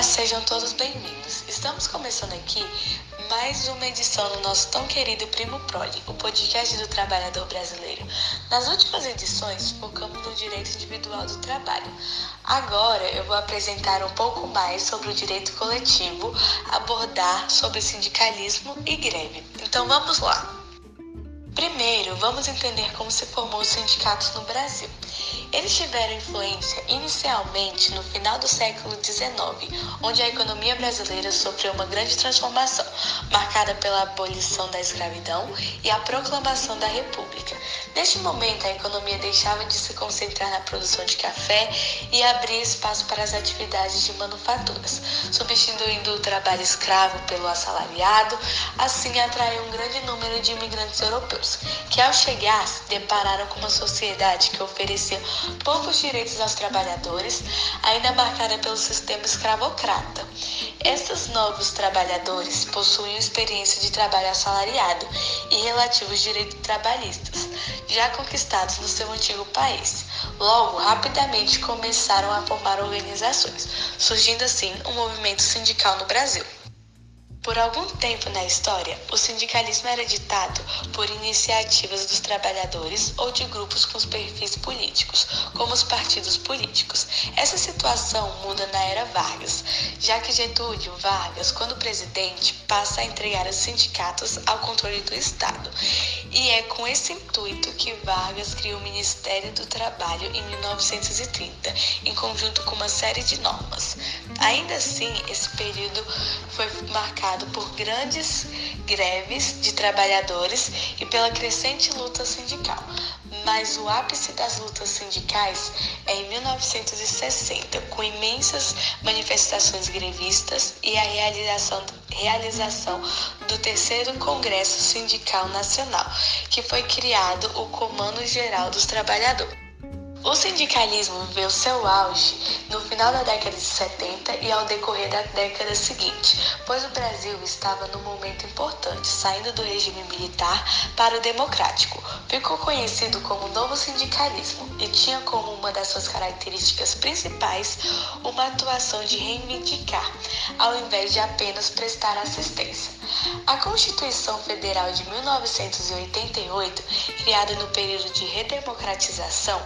Olá, sejam todos bem-vindos. Estamos começando aqui mais uma edição do nosso tão querido Primo Prole, o podcast do trabalhador brasileiro. Nas últimas edições, focamos no direito individual do trabalho. Agora eu vou apresentar um pouco mais sobre o direito coletivo, abordar sobre sindicalismo e greve. Então vamos lá! Primeiro, vamos entender como se formou os sindicatos no Brasil. Eles tiveram influência inicialmente no final do século XIX, onde a economia brasileira sofreu uma grande transformação, marcada pela abolição da escravidão e a proclamação da República. Neste momento, a economia deixava de se concentrar na produção de café e abria espaço para as atividades de manufaturas, substituindo o trabalho escravo pelo assalariado, assim atraiu um grande número de imigrantes europeus, que ao chegar se depararam com uma sociedade que oferecia poucos direitos aos trabalhadores, ainda marcada pelo sistema escravocrata. Esses novos trabalhadores possuíam experiência de trabalho assalariado e relativos direitos trabalhistas, já conquistados no seu antigo país. Logo, rapidamente começaram a formar organizações, surgindo assim um movimento sindical no Brasil. Por algum tempo na história, o sindicalismo era ditado por iniciativas dos trabalhadores ou de grupos com os perfis políticos, como os partidos políticos. Essa situação muda na era Vargas, já que Getúlio Vargas, quando presidente, passa a entregar os sindicatos ao controle do Estado. E é com esse intuito que Vargas cria o Ministério do Trabalho em 1930, em conjunto com uma série de normas. Ainda assim, esse período foi marcado marcado por grandes greves de trabalhadores e pela crescente luta sindical. Mas o ápice das lutas sindicais é em 1960, com imensas manifestações grevistas e a realização, realização do terceiro Congresso Sindical Nacional, que foi criado o Comando Geral dos Trabalhadores. O sindicalismo viveu seu auge no final da década de 70 e ao decorrer da década seguinte, pois o Brasil estava num momento importante, saindo do regime militar para o democrático. Ficou conhecido como novo sindicalismo e tinha como uma das suas características principais uma atuação de reivindicar, ao invés de apenas prestar assistência. A Constituição Federal de 1988, criada no período de redemocratização,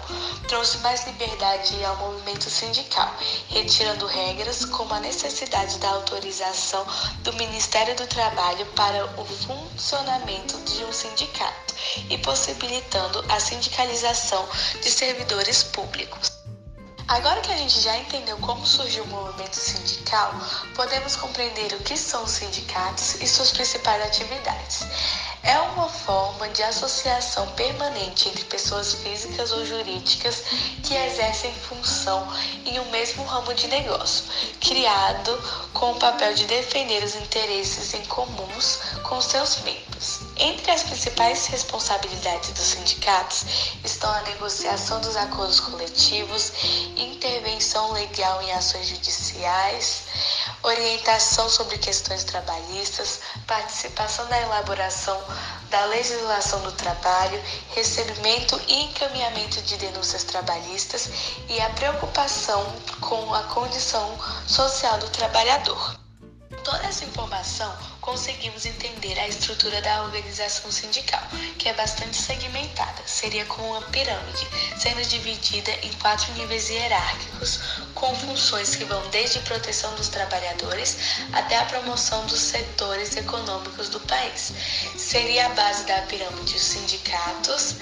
trouxe mais liberdade ao movimento sindical, retirando regras como a necessidade da autorização do Ministério do Trabalho para o funcionamento de um sindicato e possibilitando a sindicalização de servidores públicos. Agora que a gente já entendeu como surgiu o movimento sindical, podemos compreender o que são os sindicatos e suas principais atividades. É uma forma de associação permanente entre pessoas físicas ou jurídicas que exercem função em um mesmo ramo de negócio, criado com o papel de defender os interesses em comuns com seus membros. Entre as principais responsabilidades dos sindicatos estão a negociação dos acordos coletivos, intervenção legal em ações judiciais, orientação sobre questões trabalhistas, participação na elaboração da legislação do trabalho, recebimento e encaminhamento de denúncias trabalhistas e a preocupação com a condição social do trabalhador toda essa informação, conseguimos entender a estrutura da organização sindical, que é bastante segmentada. Seria como uma pirâmide, sendo dividida em quatro níveis hierárquicos, com funções que vão desde proteção dos trabalhadores até a promoção dos setores econômicos do país. Seria a base da pirâmide os sindicatos,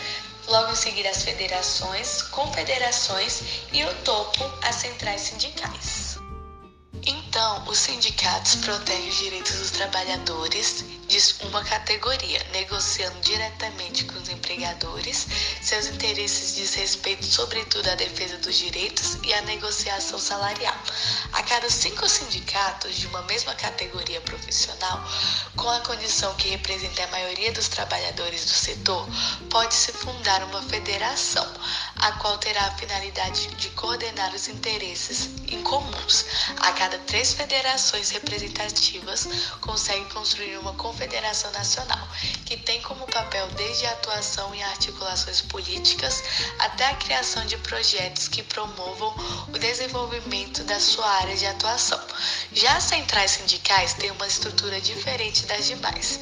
logo em seguida as federações, confederações e o topo as centrais sindicais. Então, os sindicatos protegem os direitos dos trabalhadores de uma categoria, negociando diretamente com os empregadores. Seus interesses diz respeito, sobretudo, à defesa dos direitos e à negociação salarial. A cada cinco sindicatos de uma mesma categoria profissional, com a condição que representa a maioria dos trabalhadores do setor, pode-se fundar uma federação, a qual terá a finalidade de coordenar os interesses em comuns. A cada três federações representativas conseguem construir uma confederação nacional, que tem como papel desde a atuação em articulações políticas até a criação de projetos que promovam o desenvolvimento da sua área de atuação. Já as centrais sindicais têm uma estrutura diferente das demais.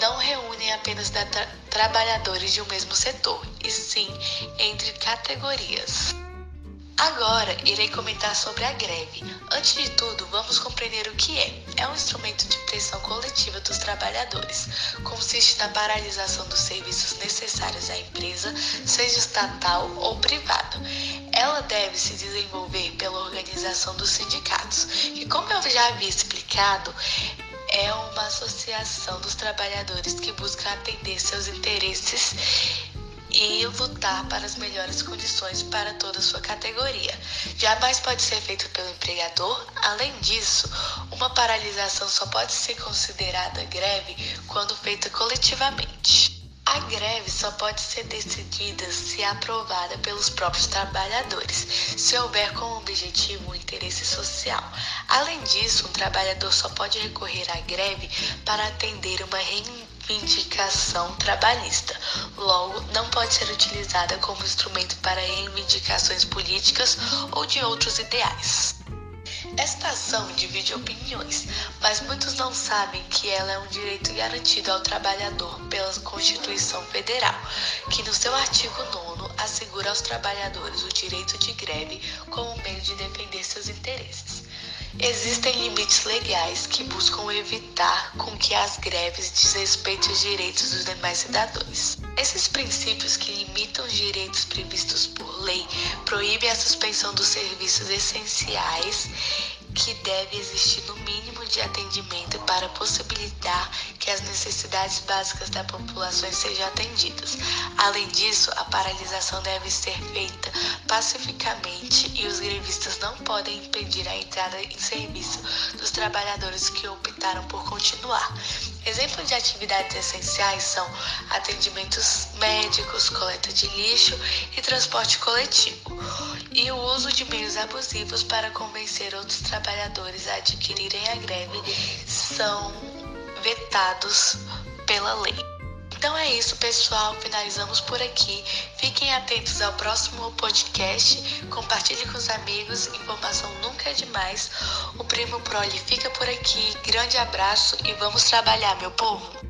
Não reúnem apenas tra trabalhadores de um mesmo setor, e sim entre categorias. Agora irei comentar sobre a greve. Antes de tudo, vamos compreender o que é. É um instrumento de pressão coletiva dos trabalhadores. Consiste na paralisação dos serviços necessários à empresa, seja estatal ou privado. Ela deve se desenvolver pela organização dos sindicatos, que, como eu já havia explicado, é uma associação dos trabalhadores que busca atender seus interesses e lutar para as melhores condições para toda a sua categoria. Jamais pode ser feito pelo empregador. Além disso, uma paralisação só pode ser considerada greve quando feita coletivamente. A greve só pode ser decidida se aprovada pelos próprios trabalhadores, se houver como objetivo um interesse social. Além disso, um trabalhador só pode recorrer à greve para atender uma reivindicação trabalhista. Logo, não pode ser utilizada como instrumento para reivindicações políticas ou de outros ideais. Esta ação divide opiniões, mas muitos não sabem que ela é um direito garantido ao trabalhador pela Constituição Federal, que no seu artigo 9 assegura aos trabalhadores o direito de greve como meio de defender seus interesses. Existem limites legais que buscam evitar com que as greves desrespeitem os direitos dos demais cidadãos. Esses princípios que limitam os direitos previstos por lei proíbem a suspensão dos serviços essenciais que deve existir no mínimo de atendimento para possibilitar que as necessidades básicas da população sejam atendidas. Além disso, a paralisação deve ser feita pacificamente e os grevistas não podem impedir a entrada em serviço dos trabalhadores que optaram por continuar. Exemplos de atividades essenciais são atendimentos médicos, coleta de lixo e transporte coletivo e o uso de meios abusivos para convencer outros trabalhadores a adquirirem a greve são vetados pela lei. Então é isso, pessoal. Finalizamos por aqui. Fiquem atentos ao próximo podcast. Compartilhe com os amigos. Informação nunca é demais. O Primo Prole fica por aqui. Grande abraço e vamos trabalhar, meu povo!